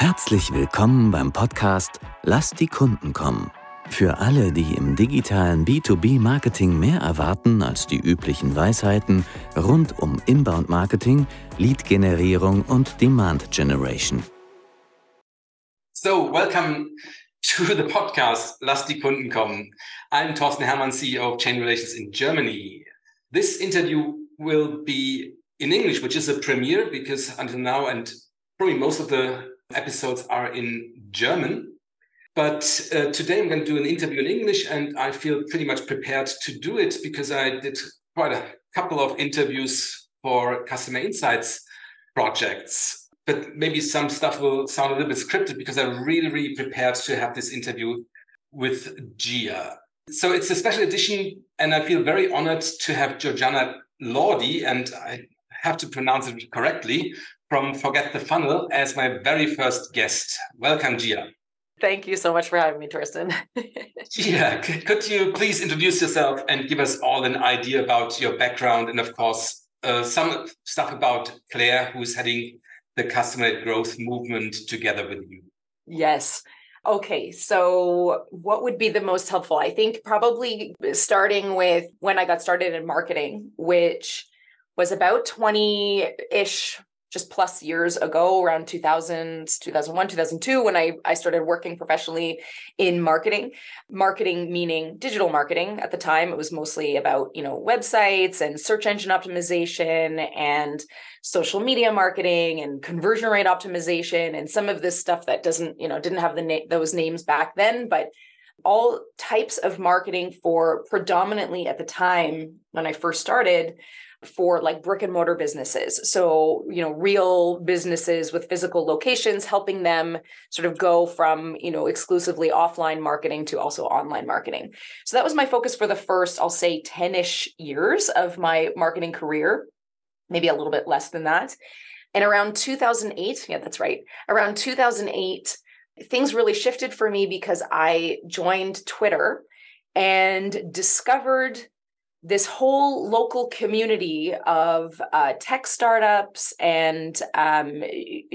Herzlich willkommen beim Podcast Lass die Kunden kommen. Für alle, die im digitalen B2B-Marketing mehr erwarten als die üblichen Weisheiten rund um Inbound-Marketing, Lead-Generierung und Demand-Generation. So, welcome to the podcast Lass die Kunden kommen. I'm Thorsten Hermann, CEO of Chain Relations in Germany. This interview will be in English, which is a premiere because until now, and probably most of the episodes are in German. But uh, today I'm going to do an interview in English, and I feel pretty much prepared to do it because I did quite a couple of interviews for customer insights projects. But maybe some stuff will sound a little bit scripted because I'm really, really prepared to have this interview with Gia. So it's a special edition, and I feel very honored to have Georgiana Laudi, and I have to pronounce it correctly, from Forget the Funnel as my very first guest. Welcome, Gia. Thank you so much for having me, Torsten. Gia, could you please introduce yourself and give us all an idea about your background and, of course, uh, some stuff about Claire, who's heading the customer growth movement together with you? Yes. Okay, so what would be the most helpful? I think probably starting with when I got started in marketing, which was about 20 ish just plus years ago around 2000 2001 2002 when I, I started working professionally in marketing. Marketing meaning digital marketing. At the time it was mostly about you know websites and search engine optimization and social media marketing and conversion rate optimization and some of this stuff that doesn't you know didn't have the na- those names back then. But all types of marketing for predominantly at the time when I first started for like brick and mortar businesses. So, you know, real businesses with physical locations, helping them sort of go from, you know, exclusively offline marketing to also online marketing. So that was my focus for the first, I'll say 10 ish years of my marketing career, maybe a little bit less than that. And around 2008, yeah, that's right. Around 2008, things really shifted for me because I joined Twitter and discovered this whole local community of uh, tech startups and um,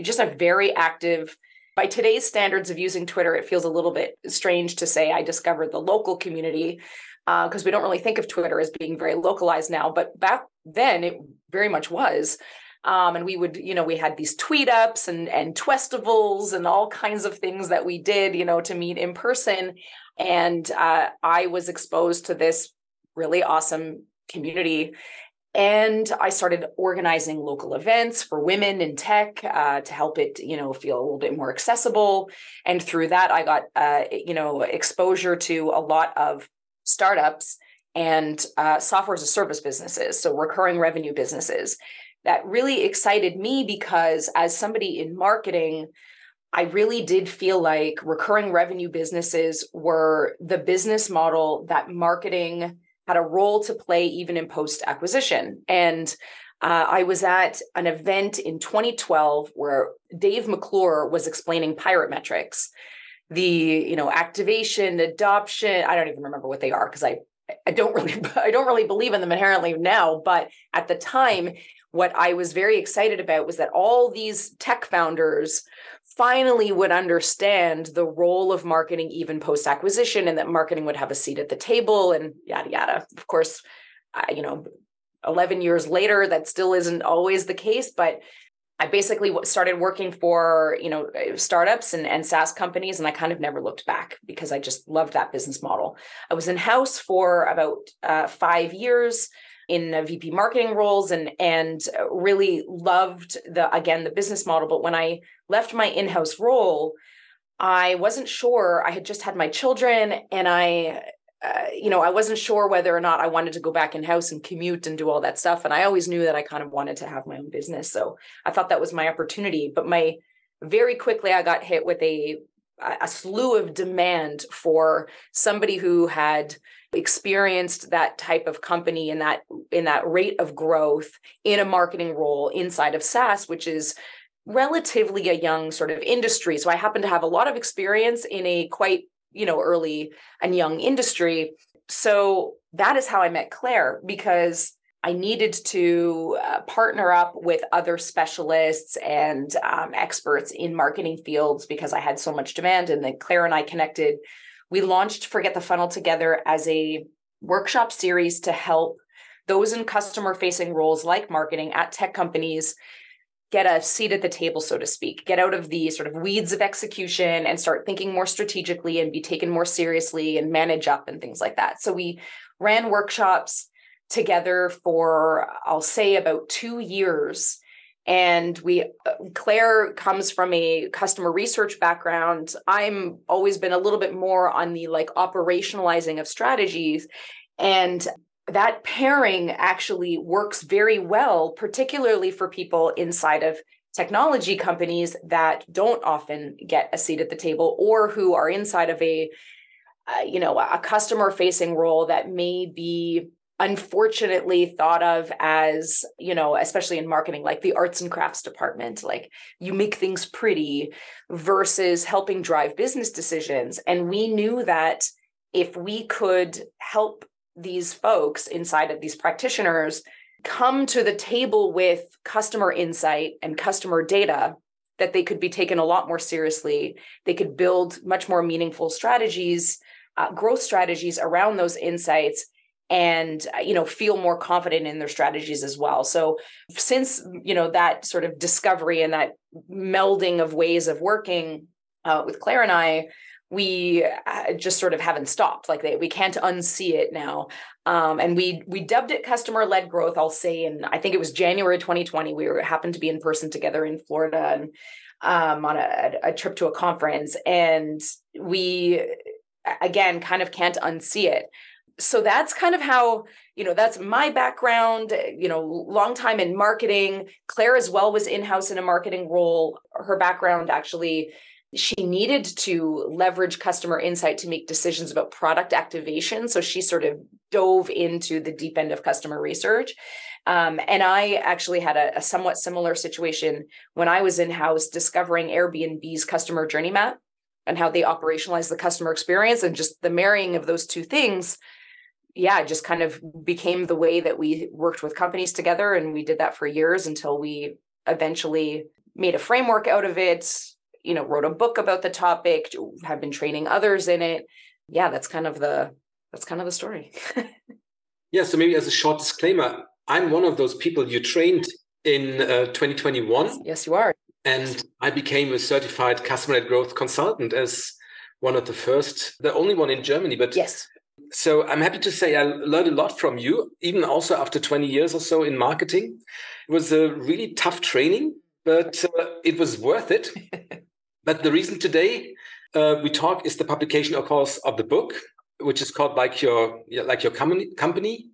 just a very active by today's standards of using twitter it feels a little bit strange to say i discovered the local community because uh, we don't really think of twitter as being very localized now but back then it very much was. Um, and we would you know we had these tweet ups and and twestivals and all kinds of things that we did you know to meet in person. And uh, i was exposed to this really awesome community. And I started organizing local events for women in tech uh, to help it, you know, feel a little bit more accessible. And through that, I got, uh, you know, exposure to a lot of startups and uh, software as a service businesses, so recurring revenue businesses. That really excited me because as somebody in marketing, I really did feel like recurring revenue businesses were the business model that marketing had a role to play even in post acquisition. And uh, I was at an event in 2012 where Dave McClure was explaining pirate metrics, the you know activation, adoption. I don't even remember what they are because I I don't really I don't really believe in them inherently now. But at the time, what I was very excited about was that all these tech founders finally would understand the role of marketing even post acquisition and that marketing would have a seat at the table and yada yada. Of course you know 11 years later that still isn't always the case but i basically started working for you know uh, startups and, and saas companies and i kind of never looked back because i just loved that business model. I was in house for about uh, five years in VP marketing roles and and really loved the again the business model. But when I left my in-house role, I wasn't sure. I had just had my children, and I. Uh, you know, I wasn't sure whether or not I wanted to go back in house and commute and do all that stuff. And I always knew that I kind of wanted to have my own business. So I thought that was my opportunity. But my very quickly, I got hit with a a slew of demand for somebody who had experienced that type of company in that in that rate of growth in a marketing role inside of SaaS, which is relatively a young sort of industry. So I happen to have a lot of experience in a quite, you know, early and young industry. So that is how I met Claire because I needed to uh, partner up with other specialists and um, experts in marketing fields because I had so much demand. And then Claire and I connected. We launched Forget the Funnel together as a workshop series to help those in customer facing roles like marketing at tech companies get a seat at the table, so to speak, get out of the sort of weeds of execution and start thinking more strategically and be taken more seriously and manage up and things like that. So we ran workshops together for, I'll say, about two years. And we, Claire comes from a customer research background. I'm always been a little bit more on the like operationalizing of strategies. And that pairing actually works very well, particularly for people inside of technology companies that don't often get a seat at the table or who are inside of a uh, you know a customer facing role that may be unfortunately thought of as you know especially in marketing like the arts and crafts department like you make things pretty versus helping drive business decisions. And we knew that if we could help these folks inside of these practitioners come to the table with customer insight and customer data that they could be taken a lot more seriously. They could build much more meaningful strategies uh, growth strategies around those insights and you know feel more confident in their strategies as well. So since you know that sort of discovery and that melding of ways of working uh, with claire and i we uh, just sort of haven't stopped. Like they, we can't unsee it now. Um, and we we dubbed it customer led growth i'll say and i think it was january 2020 we were happened to be in person together in florida and um, on a, a trip to a conference. And we again kind of can't unsee it so that's kind of how you know that's my background you know long time in marketing. Claire as well was in-house in a marketing role. Her background actually she needed to leverage customer insight to make decisions about product activation. So she sort of dove into the deep end of customer research. Um, and i actually had a, a somewhat similar situation when i was in-house discovering airbnb's customer journey map and how they operationalize the customer experience and just the marrying of those two things yeah it just kind of became the way that we worked with companies together and we did that for years until we eventually made a framework out of it you know wrote a book about the topic have been training others in it yeah that's kind of the that's kind of the story yeah so maybe as a short disclaimer i'm one of those people you trained in uh, 2021 yes you are and I became a certified customer led growth consultant as one of the first, the only one in Germany. But yes. So I'm happy to say I learned a lot from you, even also after 20 years or so in marketing. It was a really tough training, but uh, it was worth it. but the reason today uh, we talk is the publication, of course, of the book, which is called like your like your company company,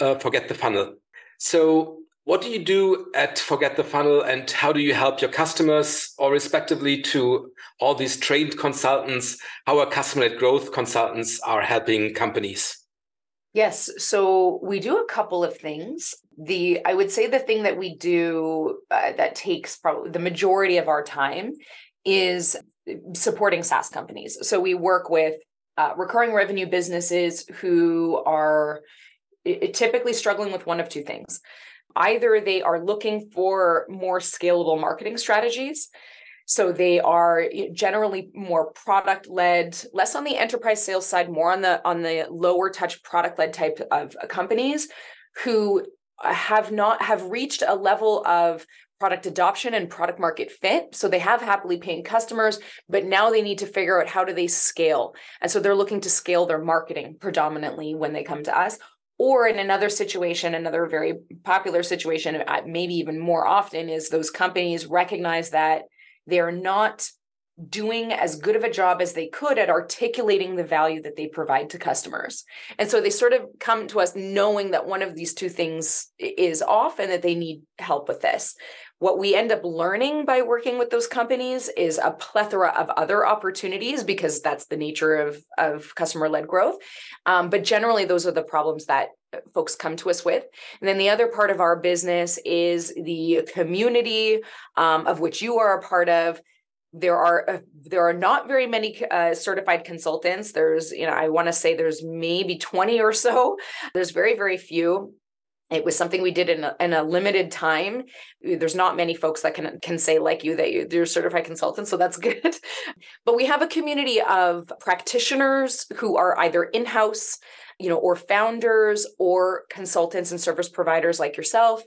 uh, forget the funnel. So what do you do at Forget the Funnel and how do you help your customers or respectively to all these trained consultants? How our customer led growth consultants are helping companies? Yes, so we do a couple of things. The I would say the thing that we do uh, that takes probably the majority of our time is supporting SaaS companies. So we work with uh, recurring revenue businesses who are typically struggling with one of two things Either they are looking for more scalable marketing strategies. So they are generally more product led, less on the enterprise sales side, more on the on the lower touch product led type of uh, companies who uh, have not have reached a level of product adoption and product market fit so they have happily paying customers but now they need to figure out how do they scale and so they're looking to scale their marketing predominantly when they come to us or in another situation, another very popular situation, uh, maybe even more often, is those companies recognize that they're not doing as good of a job as they could at articulating the value that they provide to customers. And so they sort of come to us knowing that one of these two things is off and that they need help with this. What we end up learning by working with those companies is a plethora of other opportunities because that's the nature of, of customer led growth. Um, but generally, those are the problems that folks come to us with. And then the other part of our business is the community um, of which you are a part of there are uh, there are not very many uh, certified consultants there's you know i want to say there's maybe 20 or so there's very very few it was something we did in a, in a, limited time. There's not many folks that can can say like you that you, you're certified consultant so that's good. But we have a community of practitioners who are either in-house you know or founders or consultants and service providers like yourself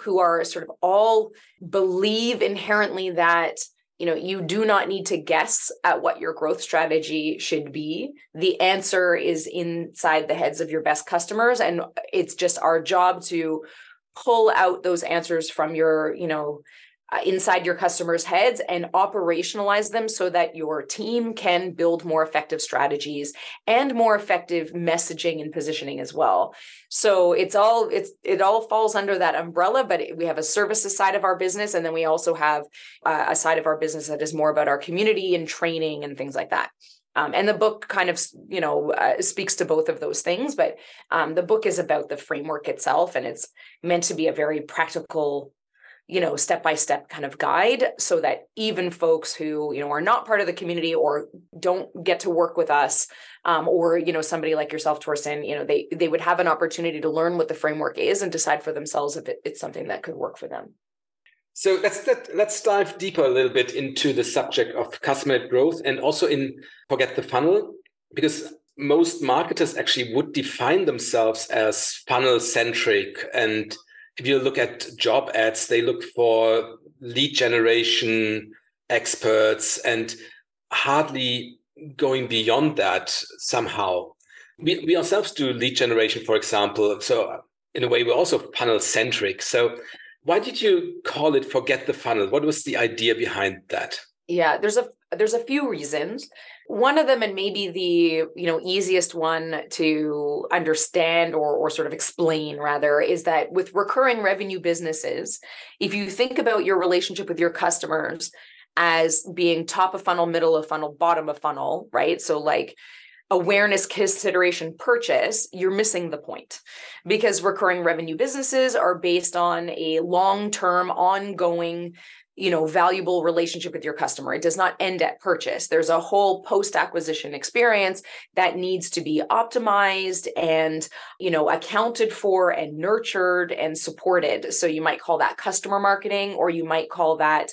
who are sort of all believe inherently that you know you do not need to guess at what your growth strategy should be. The answer is inside the heads of your best customers and it's just our job to pull out those answers from your you know inside your customers' heads and operationalize them so that your team can build more effective strategies and more effective messaging and positioning as well. So it's all it's it all falls under that umbrella, but we have a services side of our business, and then we also have uh, a side of our business that is more about our community and training and things like that. Um, and the book kind of you know uh, speaks to both of those things but um, the book is about the framework itself and it's meant to be a very practical you know step by step kind of guide so that even folks who you know are not part of the community or don't get to work with us um, or you know somebody like yourself torsten you know they they would have an opportunity to learn what the framework is and decide for themselves if it, it's something that could work for them. So let's let, let's dive deeper a little bit into the subject of customer growth and also in forget the funnel because most marketers actually would define themselves as funnel centric and if you look at job ads, they look for lead generation experts and hardly going beyond that somehow. We, we ourselves do lead generation, for example. So, in a way, we're also funnel centric. So, why did you call it forget the funnel? What was the idea behind that? Yeah, there's a there's a few reasons. One of them, and maybe the you know easiest one to understand or or sort of explain rather, is that with recurring revenue businesses, if you think about your relationship with your customers as being top of funnel, middle of funnel, bottom of funnel, right? So like awareness consideration purchase you're missing the point because recurring revenue businesses are based on a long-term ongoing you know valuable relationship with your customer. It does not end at purchase. There's a whole post acquisition experience that needs to be optimized and you know accounted for and nurtured and supported. So you might call that customer marketing or you might call that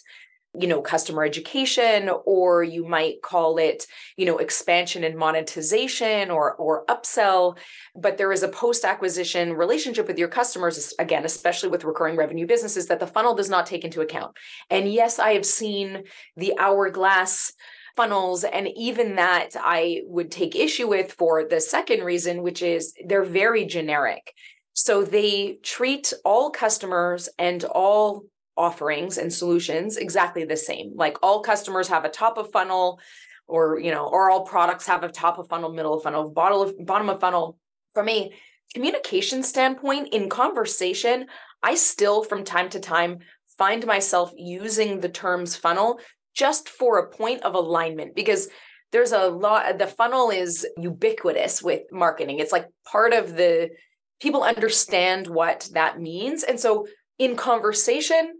you know customer education or you might call it you know expansion and monetization or or upsell. But there is a post acquisition relationship with your customers again especially with recurring revenue businesses that the funnel does not take into account. And yes i have seen the hourglass funnels and even that i would take issue with for the second reason which is they're very generic. So they treat all customers and all offerings and solutions exactly the same. Like all customers have a top of funnel or, you know, or all products have a top of funnel, middle of funnel, bottom of bottom of funnel. From a communication standpoint in conversation, I still from time to time find myself using the terms funnel just for a point of alignment because there's a lot the funnel is ubiquitous with marketing. It's like part of the people understand what that means. And so in conversation,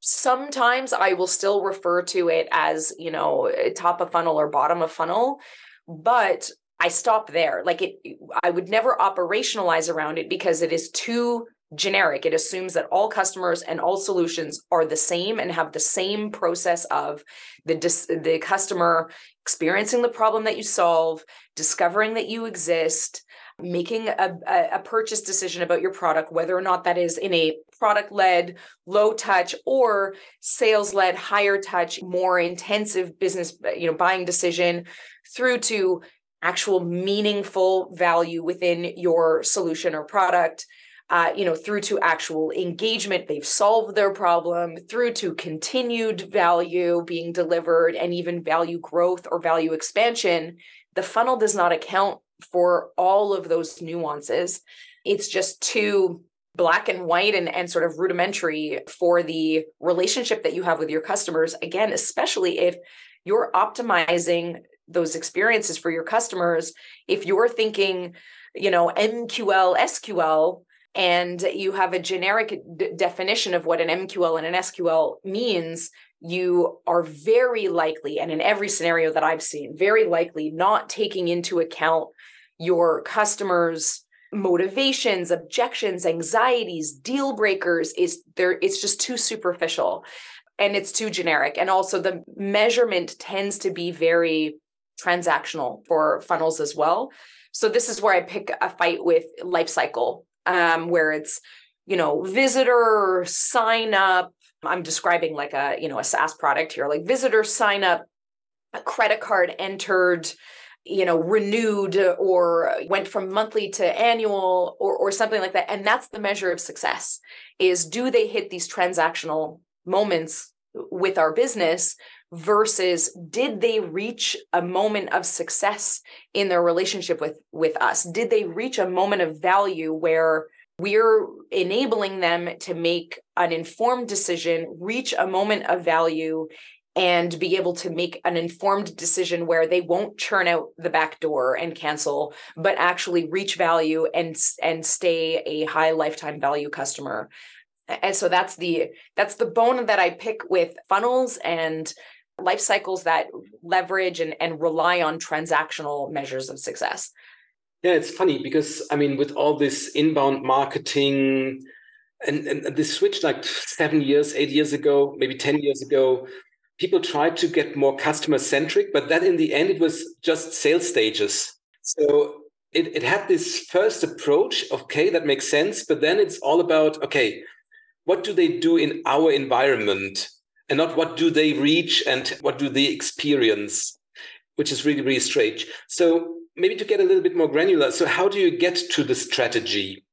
sometimes I will still refer to it as, you know, top of funnel or bottom of funnel, but I stop there. Like it, I would never operationalize around it because it is too generic. It assumes that all customers and all solutions are the same and have the same process of the the customer experiencing the problem that you solve, discovering that you exist, making a, a purchase decision about your product, whether or not that is in a product led, low touch, or sales led, higher touch, more intensive business, you know, buying decision through to actual meaningful value within your solution or product. Uh, you know, through to actual engagement, they've solved their problem, through to continued value being delivered, and even value growth or value expansion. The funnel does not account for all of those nuances. It's just too black and white and, and sort of rudimentary for the relationship that you have with your customers. Again, especially if you're optimizing those experiences for your customers. If you're thinking, you know, MQL, SQL, and you have a generic d- definition of what an MQL and an SQL means, you are very likely, and in every scenario that I've seen, very likely not taking into account your customers motivations objections anxieties deal breakers. Is there it's just too superficial and it's too generic. And also the measurement tends to be very transactional for funnels as well. So this is where i pick a fight with life cycle um, where it's you know visitor sign up i'm describing like a you know a saas product here like visitor sign up a credit card entered you know renewed or went from monthly to annual or or something like that. And that's the measure of success is do they hit these transactional moments with our business versus did they reach a moment of success in their relationship with with us? Did they reach a moment of value where we're enabling them to make an informed decision reach a moment of value and be able to make an informed decision where they won't churn out the back door and cancel but actually reach value and and stay a high lifetime value customer. And so that's the that's the bone that i pick with funnels and life cycles that leverage and, and rely on transactional measures of success yeah it's funny because i mean with all this inbound marketing and, and this switch like seven years eight years ago maybe 10 years ago people tried to get more customer centric, but that in the end, it was just sales stages. So it, it had this first approach, okay, that makes sense. But then it's all about, okay, what do they do in our environment and not what do they reach and what do they experience, which is really, really strange. So maybe to get a little bit more granular. So how do you get to the strategy?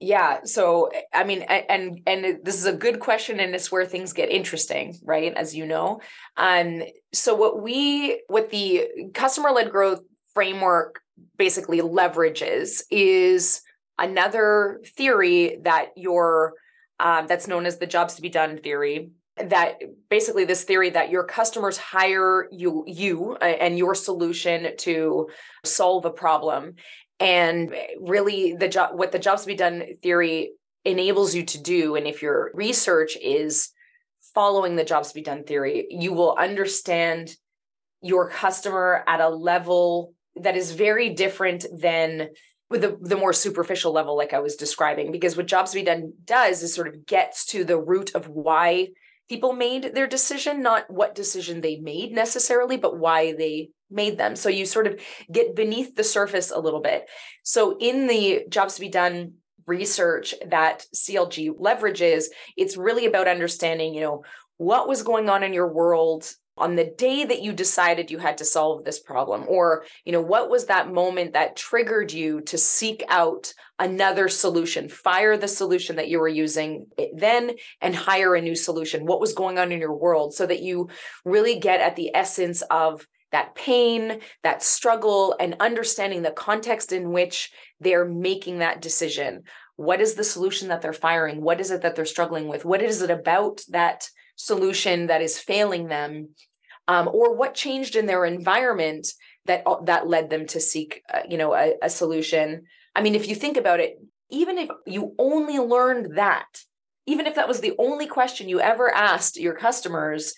yeah so i mean and and this is a good question and it's where things get interesting right as you know um so what we what the customer led growth framework basically leverages is another theory that your um, that's known as the jobs to be done theory that basically this theory that your customers hire you you uh, and your solution to solve a problem. And eh, really the job what the jobs to be done theory enables you to do and if your research is following the jobs to be done theory you will understand your customer at a level that is very different than with the, the more superficial level like i was describing. Because what jobs to be done does is sort of gets to the root of why people made their decision not what decision they made necessarily but why they made them. So you sort of get beneath the surface a little bit. So in the jobs to be done research that CLG leverages, it's really about understanding, you know, what was going on in your world on the day that you decided you had to solve this problem or you know what was that moment that triggered you to seek out another solution fire the solution that you were using then and hire a new solution what was going on in your world so that you really get at the essence of that pain, that struggle, and understanding the context in which they're making that decision. What is the solution that they're firing? What is it that they're struggling with? What is it about that solution that is failing them? Um, or what changed in their environment that that led them to seek, uh, you know, a, a solution? I mean, if you think about it, even if you only learned that, even if that was the only question you ever asked your customers,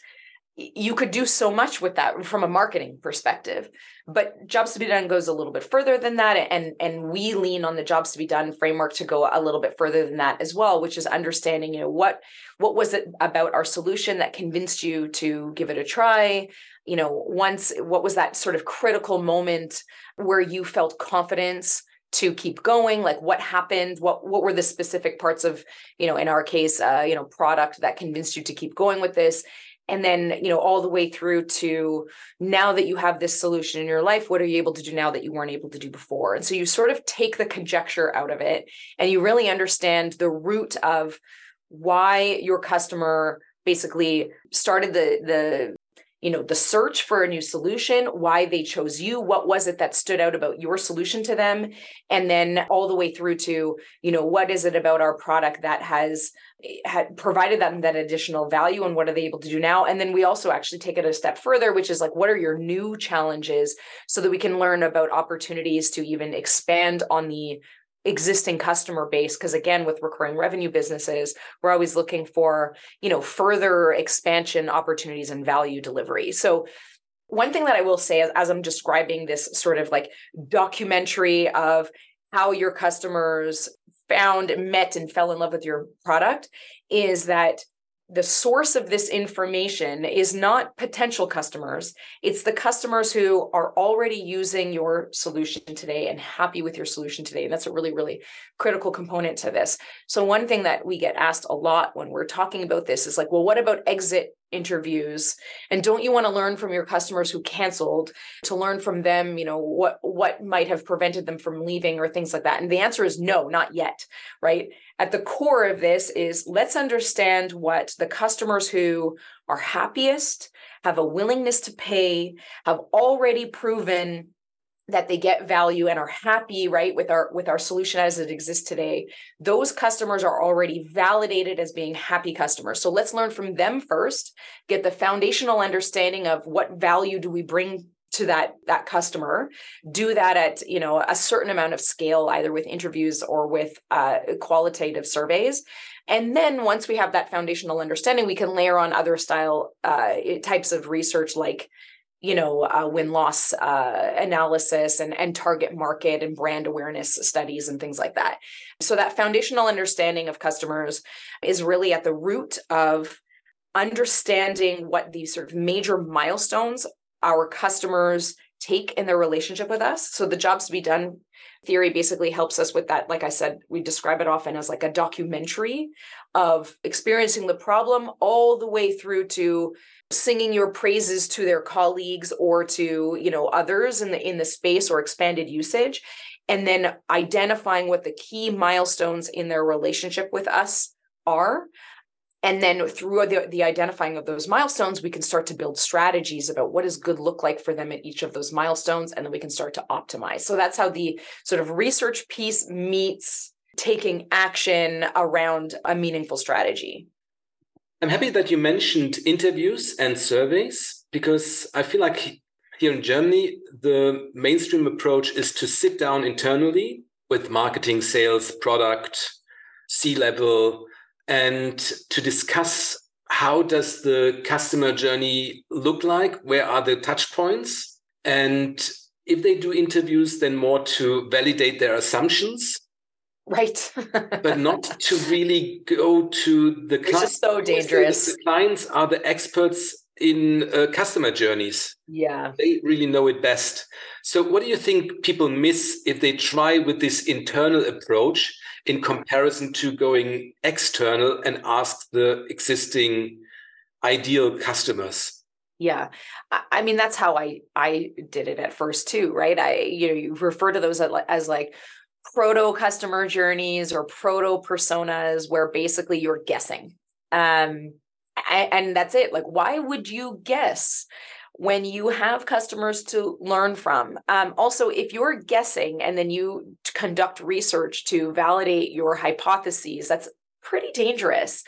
you could do so much with that from a marketing perspective but jobs to be done goes a little bit further than that and and we lean on the jobs to be done framework to go a little bit further than that as well which is understanding you know what what was it about our solution that convinced you to give it a try? You know once what was that sort of critical moment where you felt confidence to keep going? Like what happened? What what were the specific parts of you know in our case uh, you know product that convinced you to keep going with this and then you know all the way through to now that you have this solution in your life what are you able to do now that you weren't able to do before? And so you sort of take the conjecture out of it and you really understand the root of why your customer basically started the the you know the search for a new solution why they chose you what was it that stood out about your solution to them and then all the way through to you know what is it about our product that has eh, had provided them that additional value and what are they able to do now? And then we also actually take it a step further which is like what are your new challenges so that we can learn about opportunities to even expand on the existing customer base because again with recurring revenue businesses we're always looking for you know further expansion opportunities and value delivery. So one thing that i will say as, i'm describing this sort of like documentary of how your customers found, met, and fell in love with your product is that the source of this information is not potential customers. It's the customers who are already using your solution today and happy with your solution today. And that's a really really critical component to this. So one thing that we get asked a lot when we're talking about this is like well what about exit interviews? And don't you want to learn from your customers who canceled to learn from them you know what what might have prevented them from leaving or things like that? And the answer is no not yet right at the core of this is let's understand what the customers who are happiest have a willingness to pay have already proven that they get value and are happy right with our with our solution as it exists today. Those customers are already validated as being happy customers. So let's learn from them first get the foundational understanding of what value do we bring to that that customer do that at you know a certain amount of scale either with interviews or with uh, qualitative surveys. And then once we have that foundational understanding we can layer on other style uh, types of research like you know uh, win loss uh, analysis and and target market and brand awareness studies and things like that. So that foundational understanding of customers is really at the root of understanding what these sort of major milestones our customers take in their relationship with us. So the jobs to be done theory basically helps us with that. Like i said we describe it often as like a documentary of experiencing the problem all the way through to singing your praises to their colleagues or to you know others in the in the space or expanded usage and then identifying what the key milestones in their relationship with us are and then through the, the identifying of those milestones we can start to build strategies about what does good look like for them at each of those milestones and then we can start to optimize. So that's how the sort of research piece meets taking action around a meaningful strategy. I'm happy that you mentioned interviews and surveys because I feel like here in Germany, the mainstream approach is to sit down internally with marketing, sales, product, C level, and to discuss how does the customer journey look like? Where are the touch points? And if they do interviews, then more to validate their assumptions Right. but not to really go to the clients. So dangerous. The clients are the experts in uh, customer journeys. Yeah. They really know it best. So, what do you think people miss if they try with this internal approach in comparison to going external and ask the existing ideal customers? Yeah. I mean, that's how I, I did it at first too, right? I, you know, you refer to those as like proto customer journeys or proto personas where basically you're guessing. Um, and that's it. Like, why would you guess when you have customers to learn from? Um, also, if you're guessing and then you conduct research to validate your hypotheses, that's pretty dangerous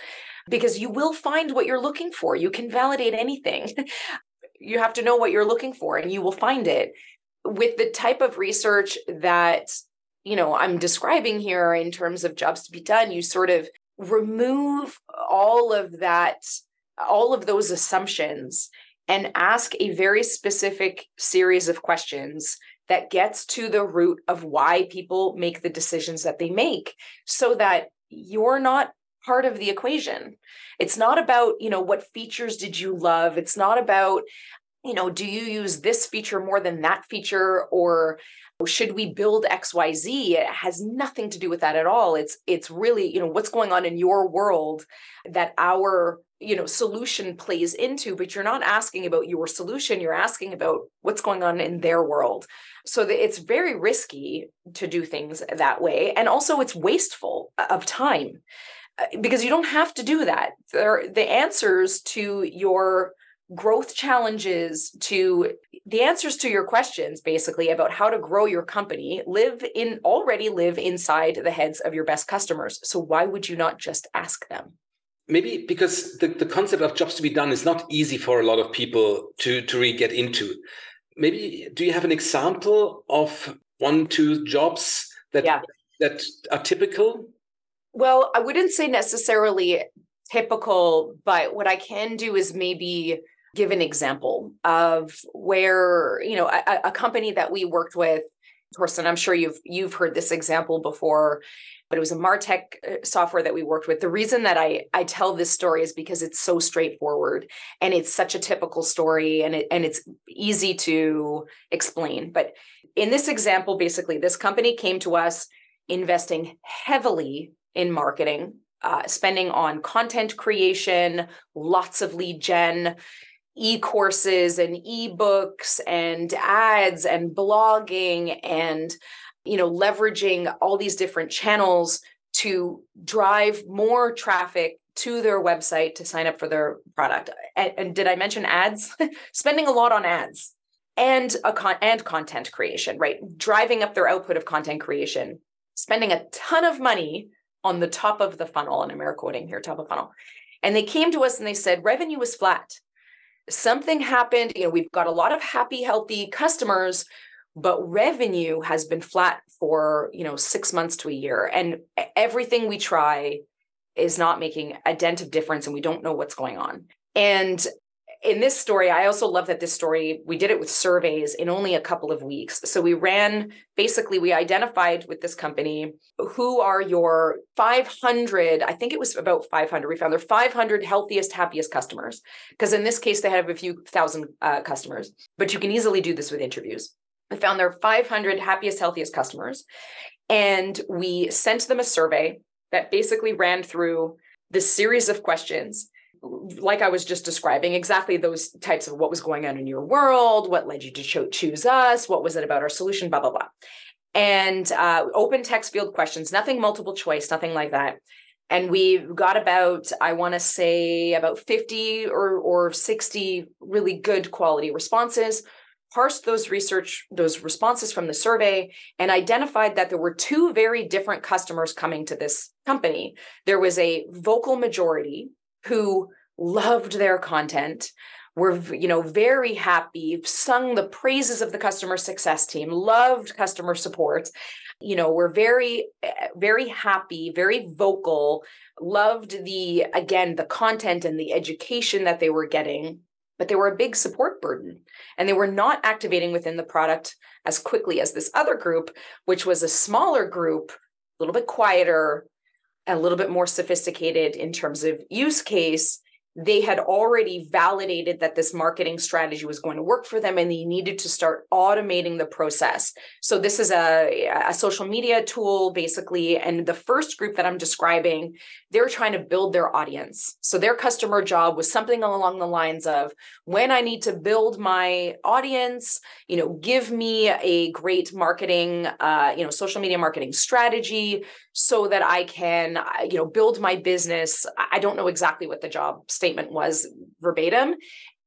because you will find what you're looking for. You can validate anything. you have to know what you're looking for and you will find it. With the type of research that you know i'm describing here in terms of jobs to be done you sort of remove all of that all of those assumptions and ask a very specific series of questions that gets to the root of why people make the decisions that they make so that you're not part of the equation. It's not about you know what features did you love? It's not about you know do you use this feature more than that feature? Or should we build xyz it has nothing to do with that at all. It's it's really you know what's going on in your world that our you know solution plays into but you're not asking about your solution you're asking about what's going on in their world. So that it's very risky to do things that way and also it's wasteful of time uh, because you don't have to do that. There the answers to your growth challenges to the answers to your questions basically about how to grow your company live in already live inside the heads of your best customers. So why would you not just ask them maybe because the, the concept of jobs to be done is not easy for a lot of people to to really get into maybe do you have an example of one two jobs that yeah. that are typical well i wouldn't say necessarily typical but what i can do is maybe give an example of where you know a, a company that we worked with Torsten, I'm sure you've you've heard this example before, but it was a Martech uh, software that we worked with. The reason that I I tell this story is because it's so straightforward and it's such a typical story and it and it's easy to explain. But in this example, basically, this company came to us investing heavily in marketing, uh, spending on content creation, lots of lead gen, e-courses and e-books and ads and blogging and you know leveraging all these different channels to drive more traffic to their website to sign up for their product. And, and did i mention ads? Spending a lot on ads and a con- and content creation right? Driving up their output of content creation spending a ton of money on the top of the funnel and i'm air quoting here top of funnel. And they came to us and they said revenue was flat something happened. You know, we've got a lot of happy, healthy customers, but revenue has been flat for, you know, six months to a year. And everything we try is not making a dent of difference and we don't know what's going on. And in this story, I also love that this story, we did it with surveys in only a couple of weeks. So we ran basically, we identified with this company who are your 500, I think it was about 500. We found their 500 healthiest, happiest customers. Because in this case, they have a few thousand uh, customers, but you can easily do this with interviews. We found their 500 happiest, healthiest customers. And we sent them a survey that basically ran through this series of questions like I was just describing, exactly those types of what was going on in your world, what led you to cho- choose us, what was it about our solution, blah, blah, blah. And uh, open text field questions, nothing multiple choice, nothing like that. And we got about, I want to say, about 50 or, or 60 really good quality responses, parsed those research, those responses from the survey, and identified that there were two very different customers coming to this company. There was a vocal majority who loved their content were you know very happy sung the praises of the customer success team loved customer support you know were very eh, very happy very vocal loved the again the content and the education that they were getting but they were a big support burden. And they were not activating within the product as quickly as this other group which was a smaller group a little bit quieter a little bit more sophisticated in terms of use case they had already validated that this marketing strategy was going to work for them and they needed to start automating the process. So this is a, a social media tool basically. And the first group that I'm describing, they're trying to build their audience. So their customer job was something along the lines of when I need to build my audience, you know, give me a great marketing, uh, you know, social media marketing strategy so that I can, uh, you know, build my business. I don't know exactly what the job statement was verbatim.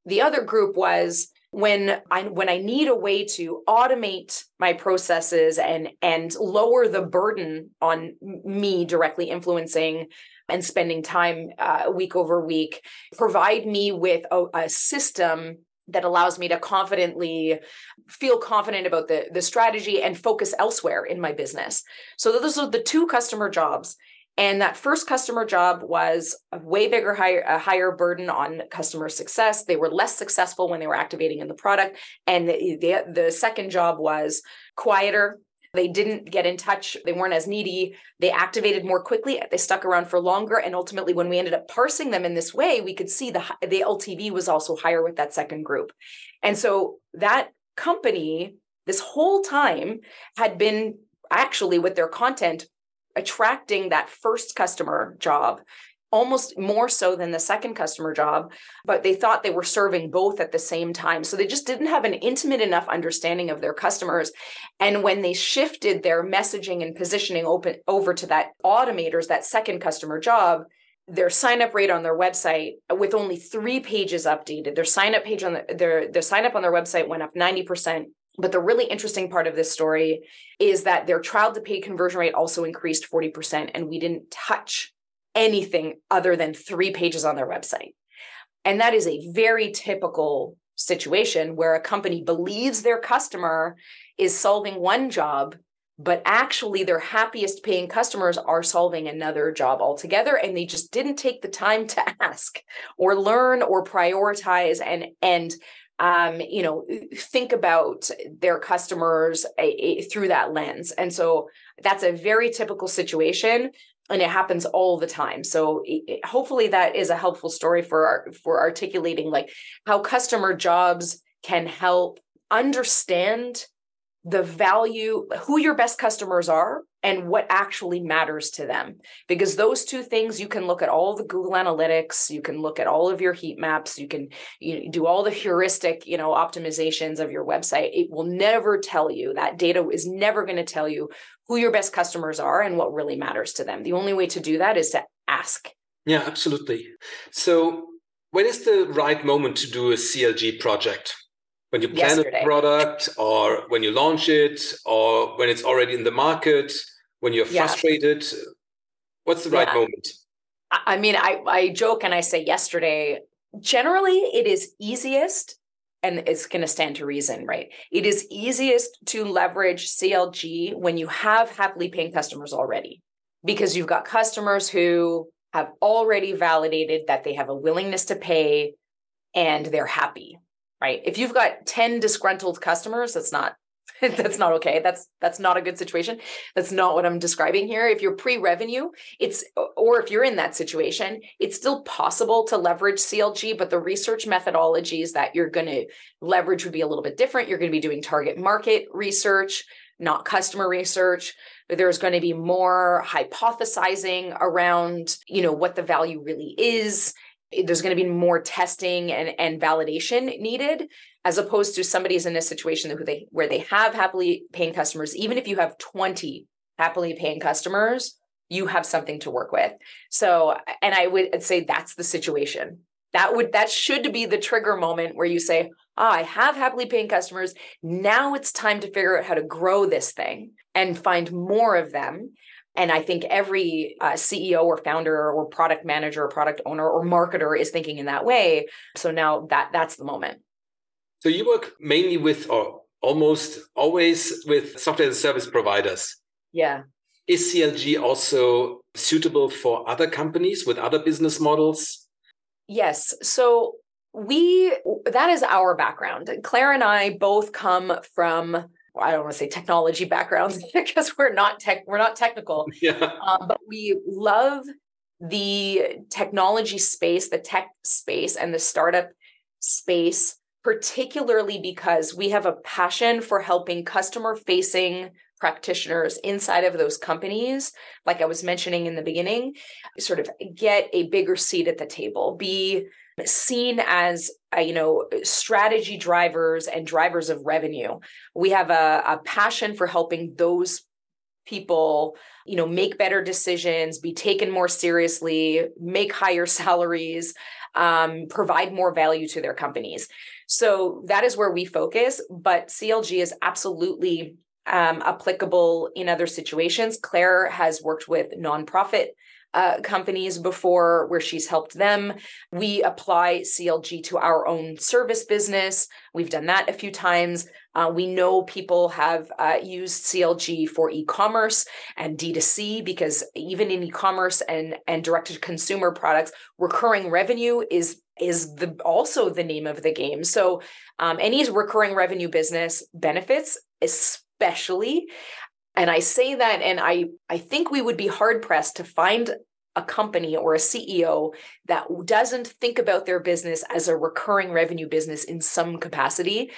The other group was when I when I need a way to automate my processes and and lower the burden on me directly influencing and spending time uh, week over week, provide me with a, a system that allows me to confidently feel confident about the, the strategy and focus elsewhere in my business. So those are the two customer jobs. And that first customer job was a way bigger, higher, a higher burden on customer success. They were less successful when they were activating in the product. And the, the, the second job was quieter, they didn't get in touch. They weren't as needy. They activated more quickly. They stuck around for longer. And ultimately, when we ended up parsing them in this way, we could see the, the LTV was also higher with that second group. And so that company, this whole time, had been actually with their content attracting that first customer job almost more so than the second customer job, but they thought they were serving both at the same time. So they just didn't have an intimate enough understanding of their customers. And when they shifted their messaging and positioning open over to that automators, that second customer job, their sign up rate on their website with only three pages updated, their sign up page on the, their their sign up on their website went up 90%. But the really interesting part of this story is that their trial to paid conversion rate also increased 40%, and we didn't touch anything other than three pages on their website. And that is a very typical situation where a company believes their customer is solving one job, but actually their happiest paying customers are solving another job altogether. And they just didn't take the time to ask or learn or prioritize and, and um, you know, think about their customers a, a, through that lens. And so that's a very typical situation and it happens all the time so it, hopefully that is a helpful story for our, for articulating like how customer jobs can help understand the value who your best customers are and what actually matters to them. Because those two things you can look at all the google analytics you can look at all of your heat maps you can you do all the heuristic you know optimizations of your website. It will never tell you that data is never going to tell you who your best customers are and what really matters to them. The only way to do that is to ask. Yeah absolutely. So when is the right moment to do a clg project when you plan Yesterday. a product or when you launch it or when it's already in the market when you're frustrated yeah. what's the right yeah. moment i mean I, I joke and i say yesterday generally it is easiest and it's going to stand to reason right it is easiest to leverage clg when you have happily paying customers already because you've got customers who have already validated that they have a willingness to pay and they're happy right? If you've got 10 disgruntled customers, that's not that's not okay. That's that's not a good situation. That's not what I'm describing here. If you're pre-revenue, it's or if you're in that situation, it's still possible to leverage CLG, but the research methodologies that you're going to leverage would be a little bit different. You're going to be doing target market research, not customer research. There's going to be more hypothesizing around, you know, what the value really is there's going to be more testing and, and validation needed as opposed to somebody's in a situation who they where they have happily paying customers. Even if you have 20 happily paying customers you have something to work with. So and i would say that's the situation. That would that should be the trigger moment where you say ah, i have happily paying customers. Now it's time to figure out how to grow this thing and find more of them and I think every uh, CEO or founder or product manager or product owner or marketer is thinking in that way. So now that that's the moment. So you work mainly with or almost always with software as a service providers. Yeah. Is CLG also suitable for other companies with other business models? Yes. So we that is our background. Claire and I both come from I don't want to say technology backgrounds because we're not tech, we're not technical. Yeah. Um, but we love the technology space, the tech space, and the startup space, particularly because we have a passion for helping customer facing practitioners inside of those companies, like I was mentioning in the beginning, sort of get a bigger seat at the table, be seen as uh, you know strategy drivers and drivers of revenue. We have a, a passion for helping those people you know make better decisions be taken more seriously make higher salaries um, provide more value to their companies. So that is where we focus but clg is absolutely um, applicable in other situations. Claire has worked with nonprofit uh, companies before where she's helped them. We apply CLG to our own service business. We've done that a few times. Uh, we know people have uh, used CLG for e-commerce and D2C because even in e-commerce and and direct to consumer products, recurring revenue is is the also the name of the game. So um, any recurring revenue business benefits, especially and I say that, and I, I think we would be hard pressed to find a company or a CEO that doesn't think about their business as a recurring revenue business in some capacity.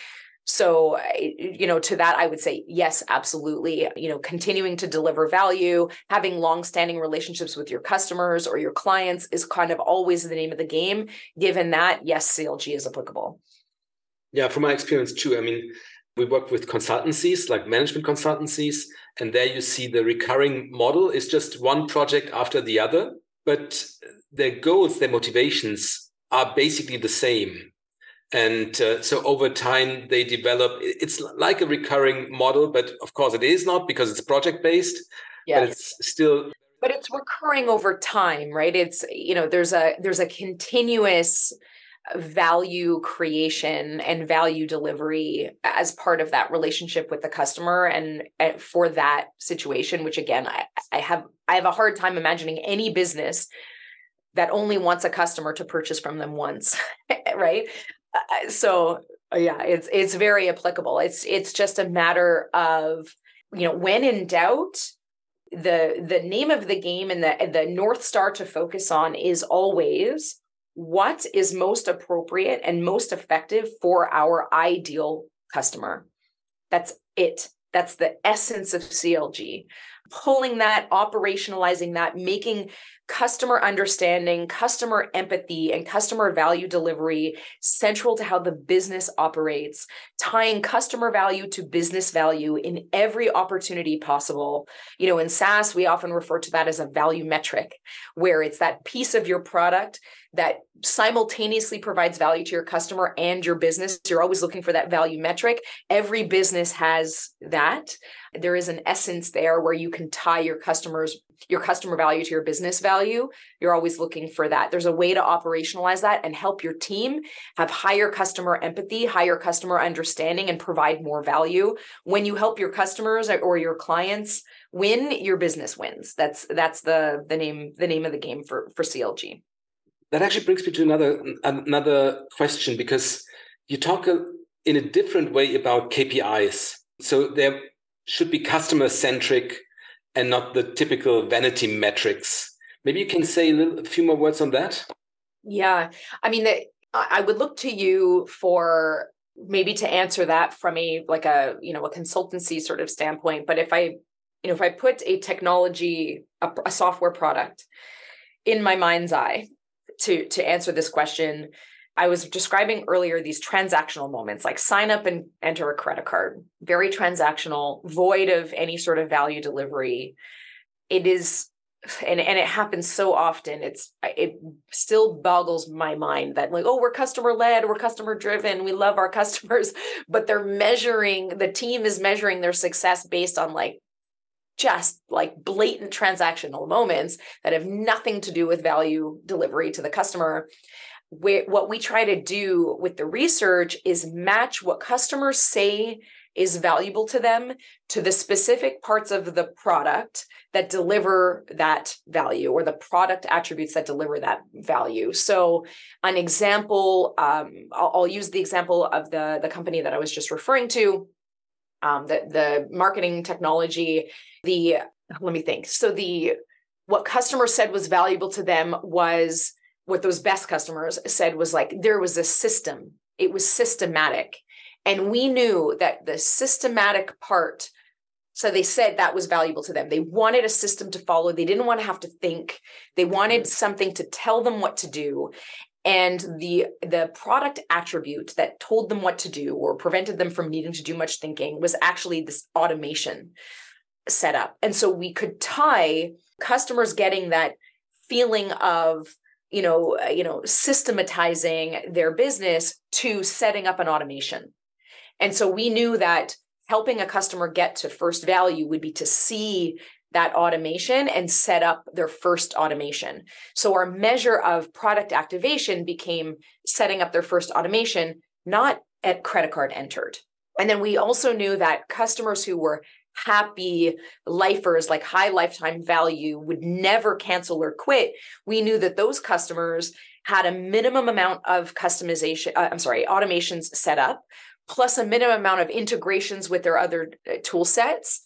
So, you know, to that, I would say yes, absolutely. You know, continuing to deliver value, having long-standing relationships with your customers or your clients is kind of always the name of the game. Given that, yes, CLG is applicable. Yeah, from my experience too. I mean, we work with consultancies like management consultancies, and there you see the recurring model is just one project after the other, but their goals, their motivations are basically the same. And uh, so over time, they develop, it's like a recurring model, but of course it is not because it's project based, yes. but it's still but it's recurring over time right it's you know there's a there's a continuous value creation and value delivery as part of that relationship with the customer and, and for that situation which again I, I have i have a hard time imagining any business that only wants a customer to purchase from them once right uh, uh so uh, yeah, it's it's very applicable. It's it's just a matter of you know when in doubt, the the name of the game and the the north star to focus on is always what is most appropriate and most effective for our ideal customer. That's it. That's the essence of CLG. Pulling that, operationalizing that, making customer understanding, customer empathy, and customer value delivery central to how the business operates, tying customer value to business value in every opportunity possible. You know, in SaaS, we often refer to that as a value metric, where it's that piece of your product that simultaneously provides value to your customer and your business. You're always looking for that value metric. Every business has that. There is an essence there where you can tie your customers your customer value to your business value. You're always looking for that. There's a way to operationalize that and help your team have higher customer empathy, higher customer understanding and provide more value. When you help your customers or your clients win, your business wins. That's that's the the name the name of the game for for CLG that actually brings me to another another question because you talk in a different way about KPIs. So there should be customer centric and not the typical vanity metrics. Maybe you can say a, little, a few more words on that. Yeah, I mean, I would look to you for maybe to answer that from a like a you know a consultancy sort of standpoint. But if I you know if I put a technology a, a software product in my mind's eye to to answer this question I was describing earlier these transactional moments like sign up and enter a credit card, very transactional, void of any sort of value delivery. It is and and it happens so often it's it still boggles my mind that like oh we're customer led we're customer driven we love our customers but they're measuring the team is measuring their success based on like just like blatant transactional moments that have nothing to do with value delivery to the customer. What we try to do with the research is match what customers say is valuable to them to the specific parts of the product that deliver that value or the product attributes that deliver that value. So an example um, I'll, I'll, use the example of the, the company that i was just referring to um, the, the marketing technology the let me think. So the what customers said was valuable to them was what those best customers said was like there was a system. It was systematic. And we knew that the systematic part so they said that was valuable to them. They wanted a system to follow. They didn't want to have to think. They wanted something to tell them what to do. And the the product attribute that told them what to do or prevented them from needing to do much thinking was actually this automation setup. And so we could tie customers getting that feeling of you know uh, you know systematizing their business to setting up an automation. And so we knew that helping a customer get to first value would be to see that automation and set up their first automation. So our measure of product activation became setting up their first automation not at credit card entered. And then we also knew that customers who were happy lifers like high lifetime value would never cancel or quit. We knew that those customers had a minimum amount of customization uh, i'm sorry automations set up plus a minimum amount of integrations with their other uh, tool sets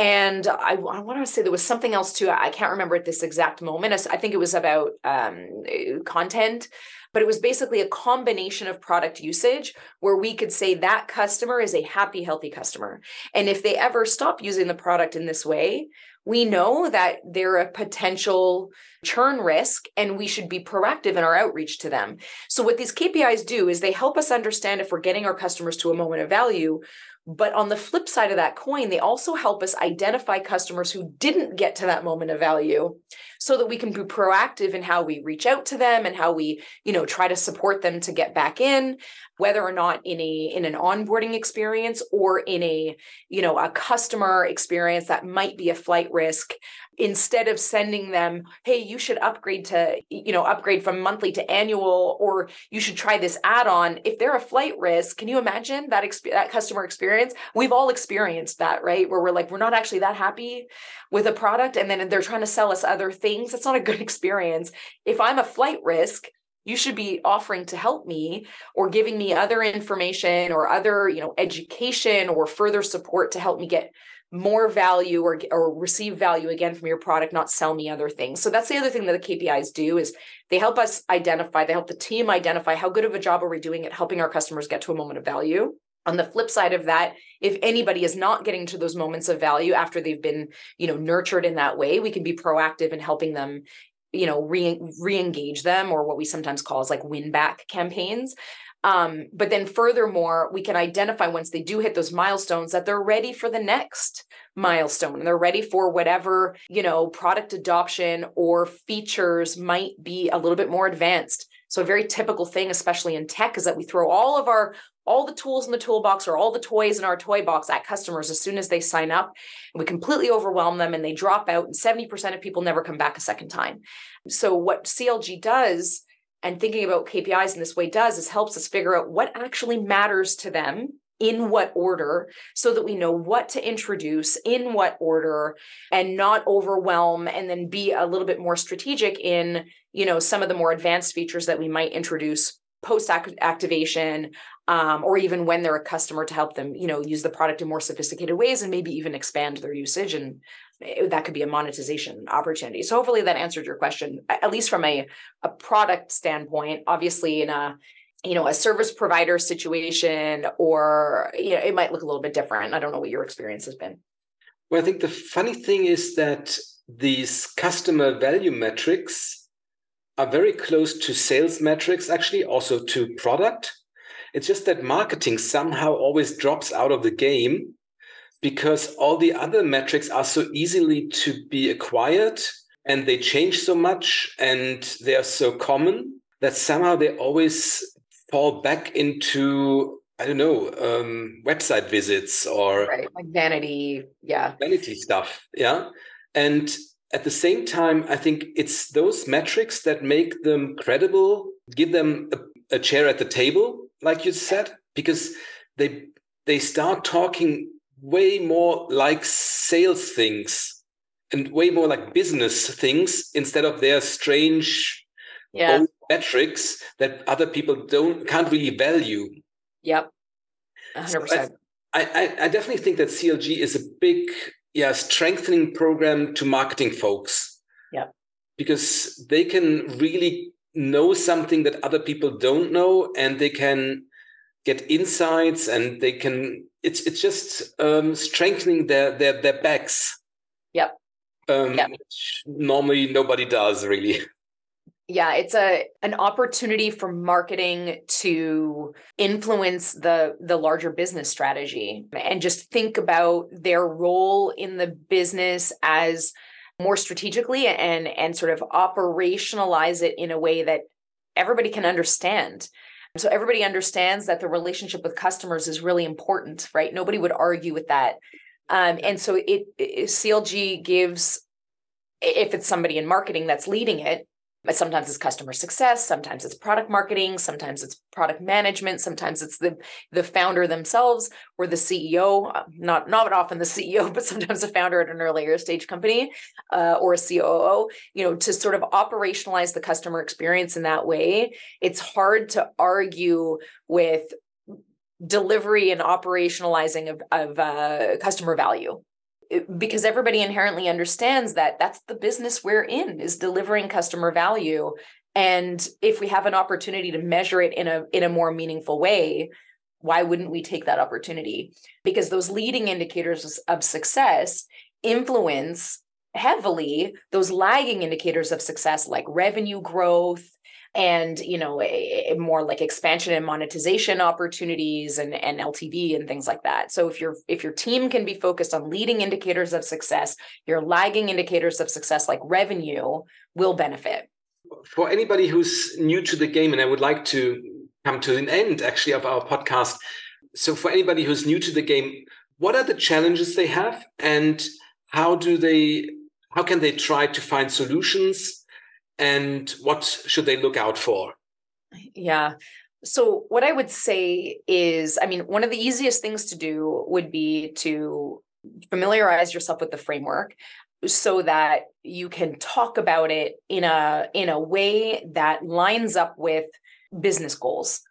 and I, I want to say there was something else too. I can't remember at this exact moment. I think it was about um, content, but it was basically a combination of product usage where we could say that customer is a happy, healthy customer. And if they ever stop using the product in this way, we know that they're a potential churn risk and we should be proactive in our outreach to them. So, what these KPIs do is they help us understand if we're getting our customers to a moment of value, but on the flip side of that coin, they also help us identify customers who didn't get to that moment of value so that we can be proactive in how we reach out to them and how we, you know, try to support them to get back in, whether or not in a in an onboarding experience or in a, you know, a customer experience that might be a flight risk instead of sending them hey you should upgrade to you know upgrade from monthly to annual or you should try this add-on. If they're a flight risk can you imagine that exp- that customer experience? We've all experienced that right? Where we're like we're not actually that happy with a product and then they're trying to sell us other things. That's not a good experience. If i'm a flight risk you should be offering to help me or giving me other information or other you know education or further support to help me get more value or, or receive value again from your product not sell me other things. So that's the other thing that the kpis do is they help us identify they help the team identify how good of a job are we doing at helping our customers get to a moment of value. On the flip side of that if anybody is not getting to those moments of value after they've been you know nurtured in that way we can be proactive in helping them you know re re-engage them or what we sometimes call as like win back campaigns um, but then furthermore we can identify once they do hit those milestones that they're ready for the next milestone and they're ready for whatever you know product adoption or features might be a little bit more advanced so a very typical thing especially in tech is that we throw all of our all the tools in the toolbox or all the toys in our toy box at customers as soon as they sign up. And we completely overwhelm them and they drop out, and 70% of people never come back a second time. So, what CLG does and thinking about KPIs in this way does is helps us figure out what actually matters to them in what order so that we know what to introduce in what order and not overwhelm and then be a little bit more strategic in you know some of the more advanced features that we might introduce post activation um, or even when they're a customer to help them you know use the product in more sophisticated ways and maybe even expand their usage and Eh, that could be a monetization opportunity. So hopefully that answered your question at least from a, a product standpoint. Obviously in a you know a service provider situation or you know it might look a little bit different. I don't know what your experience has been. Well i think the funny thing is that these customer value metrics are very close to sales metrics actually also to product. It's just that marketing somehow always drops out of the game because all the other metrics are so easily to be acquired and they change so much and they are so common that somehow they always fall back into I don't know um, website visits or right. like vanity, yeah, vanity stuff, yeah. And at the same time, I think it's those metrics that make them credible, give them a, a chair at the table, like you said, because they they start talking way more like sales things and way more like business things instead of their strange yeah. metrics that other people don't can't really value. Yep. 100%. So I, I, I definitely think that CLG is a big yeah strengthening program to marketing folks. Yeah. Because they can really know something that other people don't know and they can get insights and they can it's it's just um, strengthening their their their backs. Yep. Um yep. normally nobody does really. Yeah it's a an opportunity for marketing to influence the the larger business strategy. And just think about their role in the business as more strategically and and sort of operationalize it in a way that everybody can understand so everybody understands that the relationship with customers is really important right? Nobody would argue with that. Um, and so it, it clg gives if it's somebody in marketing that's leading it but sometimes it's customer success sometimes it's product marketing sometimes it's product management sometimes it's the the founder themselves or the ceo uh, not not often the ceo but sometimes a founder at an earlier stage company uh, or a coo you know to sort of operationalize the customer experience in that way. It's hard to argue with delivery and operationalizing of, of uh, customer value because everybody inherently understands that that's the business we're in is delivering customer value. And if we have an opportunity to measure it in a in a more meaningful way why wouldn't we take that opportunity? Because those leading indicators of success influence heavily those lagging indicators of success like revenue growth and you know a, a more like expansion and monetization opportunities and, and ltv and things like that. So if your if your team can be focused on leading indicators of success your lagging indicators of success like revenue will benefit. For anybody who's new to the game and i would like to come to an end actually of our podcast. So for anybody who's new to the game what are the challenges they have and how do they how can they try to find solutions and what should they look out for? Yeah. So, what I would say is, I mean, one of the easiest things to do would be to familiarize yourself with the framework. so that you can talk about it in a in a way that lines up with business goals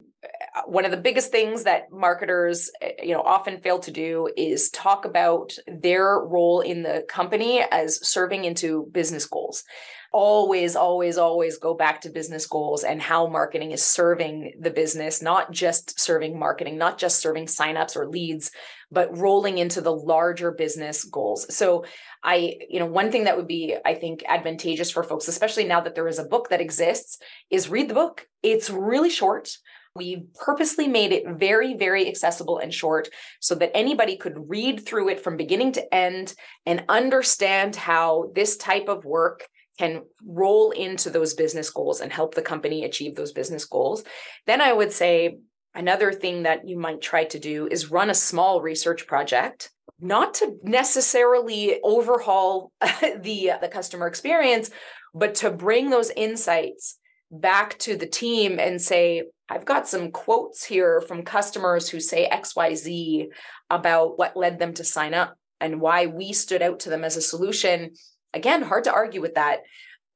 one of the biggest things that marketers eh, you know often fail to do is talk about their role in the company as serving into business goals. Always always always go back to business goals and how marketing is serving the business not just serving marketing not just serving signups or leads but rolling into the larger business goals. So i you know one thing that would be i think advantageous for folks especially now that there is a book that exists is read the book. It's really short we purposely made it very, very accessible and short so that anybody could read through it from beginning to end and understand how this type of work can roll into those business goals and help the company achieve those business goals. Then I would say another thing that you might try to do is run a small research project not to necessarily overhaul the uh, the customer experience but to bring those insights back to the team and say I've got some quotes here from customers who say XYZ about what led them to sign up and why we stood out to them as a solution. Again, hard to argue with that.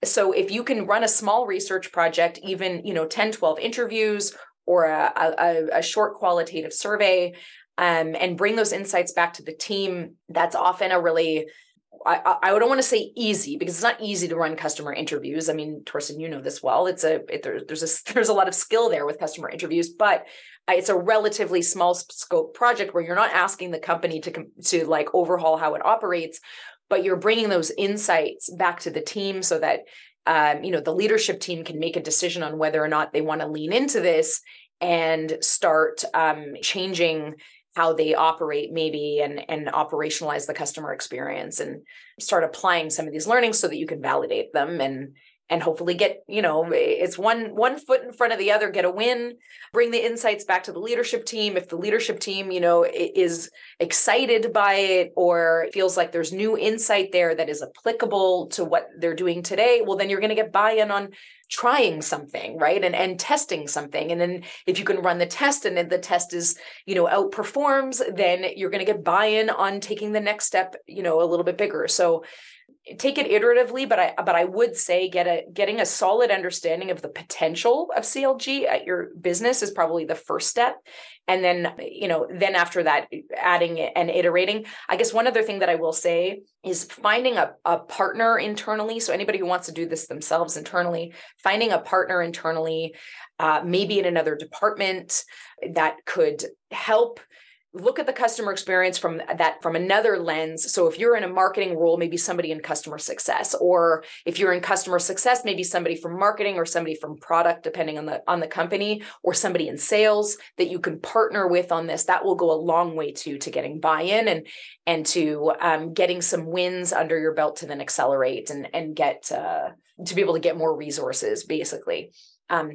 So if you can run a small research project, even, you know, 10, 12 interviews or a, a, a short qualitative survey, um, and bring those insights back to the team, that's often a really I, I don't want to say easy because it's not easy to run customer interviews. I mean, Torsten, you know this well. It's a it, there, there's a there's a lot of skill there with customer interviews, but it's a relatively small scope project where you're not asking the company to to like overhaul how it operates, but you're bringing those insights back to the team so that um, you know the leadership team can make a decision on whether or not they want to lean into this and start um, changing how they operate maybe and and operationalize the customer experience and start applying some of these learnings so that you can validate them and and hopefully get you know eh, it's one one foot in front of the other get a win bring the insights back to the leadership team. If the leadership team you know is excited by it or feels like there's new insight there that is applicable to what they're doing today well then you're going to get buy-in on trying something right? And and testing something. And then if you can run the test and then the test is you know outperforms then you're going to get buy-in on taking the next step you know a little bit bigger. So take it iteratively but i but i would say get a getting a solid understanding of the potential of clg at your business is probably the first step. And then you know then after that adding and iterating. I guess one other thing that i will say is finding a, a partner internally. So anybody who wants to do this themselves internally finding a partner internally uh, maybe in another department that could help look at the customer experience from that from another lens. So if you're in a marketing role maybe somebody in customer success or if you're in customer success maybe somebody from marketing or somebody from product depending on the on the company or somebody in sales that you can partner with on this that will go a long way to to getting buy-in and and to um, getting some wins under your belt to then accelerate and and get uh, to be able to get more resources basically. Um,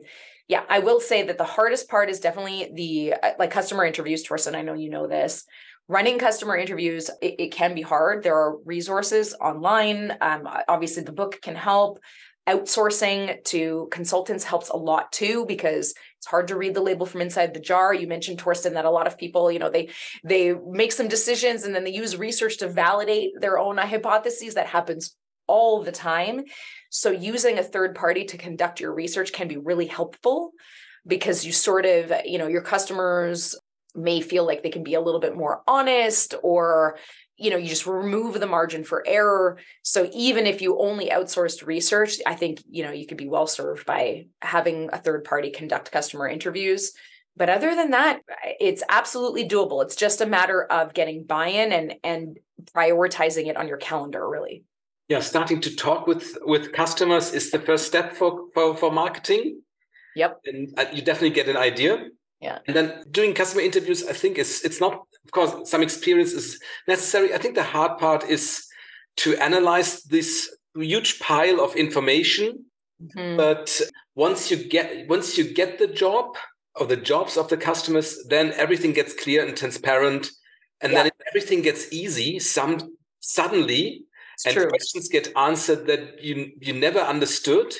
yeah, I will say that the hardest part is definitely the uh, like customer interviews. Torsten, I know you know this. Running customer interviews, it, it can be hard. There are resources online. Um, obviously, the book can help. Outsourcing to consultants helps a lot too because it's hard to read the label from inside the jar. You mentioned Torsten that a lot of people, you know, they they make some decisions and then they use research to validate their own hypotheses. That happens all the time. So using a third party to conduct your research can be really helpful because you sort of, you know, your customers may feel like they can be a little bit more honest or you know you just remove the margin for error. So even if you only outsourced research i think you know you could be well served by having a third party conduct customer interviews. But other than that it's absolutely doable. It's just a matter of getting buy-in and and prioritizing it on your calendar really yeah starting to talk with with customers is the first step for for, for marketing. Yep. And uh, you definitely get an idea. Yeah. And then doing customer interviews i think it's it's not of course some experience is necessary. I think the hard part is to analyze this huge pile of information. Mm-hmm. but once you get once you get the job or the jobs of the customers then everything gets clear and transparent. And yeah. then everything gets easy some suddenly it's and true. questions get answered that you you never understood,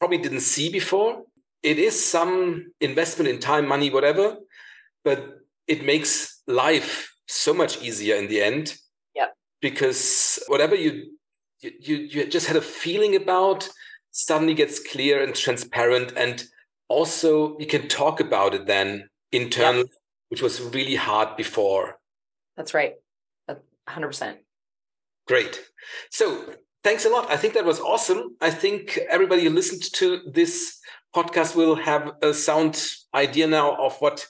probably didn't see before. It is some investment in time, money, whatever, but it makes life so much easier in the end. Yep. Because whatever you you, you, just had a feeling about suddenly gets clear and transparent and also you can talk about it then internally which was really hard before that's right 100% great so thanks a lot i think that was awesome i think everybody who listened to this podcast will have a sound idea now of what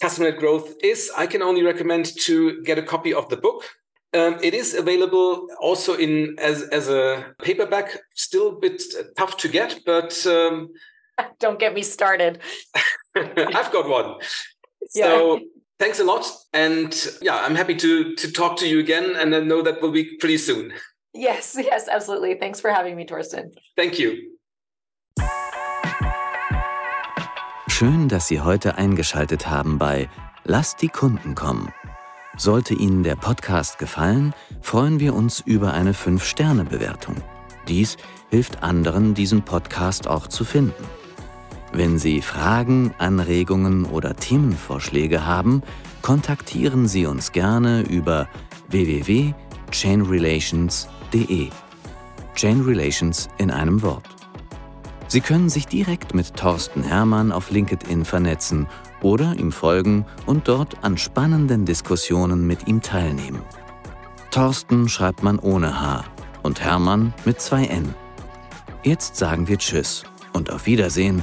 customer growth is i can only recommend to get a copy of the book um, it is available also in as as a paperback. Still a bit tough to get, but um, don't get me started. I've got one. So yeah. Thanks a lot, and yeah, I'm happy to to talk to you again, and I know that will be pretty soon. Yes, yes, absolutely. Thanks for having me, Torsten. Thank you. Schön, dass Sie heute eingeschaltet haben bei Lass die Kunden kommen Sollte Ihnen der Podcast gefallen, freuen wir uns über eine 5-Sterne-Bewertung. Dies hilft anderen, diesen Podcast auch zu finden. Wenn Sie Fragen, Anregungen oder Themenvorschläge haben, kontaktieren Sie uns gerne über www.chainrelations.de. Chain Relations in einem Wort. Sie können sich direkt mit Thorsten Hermann auf LinkedIn vernetzen oder ihm folgen und dort an spannenden Diskussionen mit ihm teilnehmen. Thorsten schreibt man ohne H und Hermann mit zwei N. Jetzt sagen wir Tschüss und auf Wiedersehen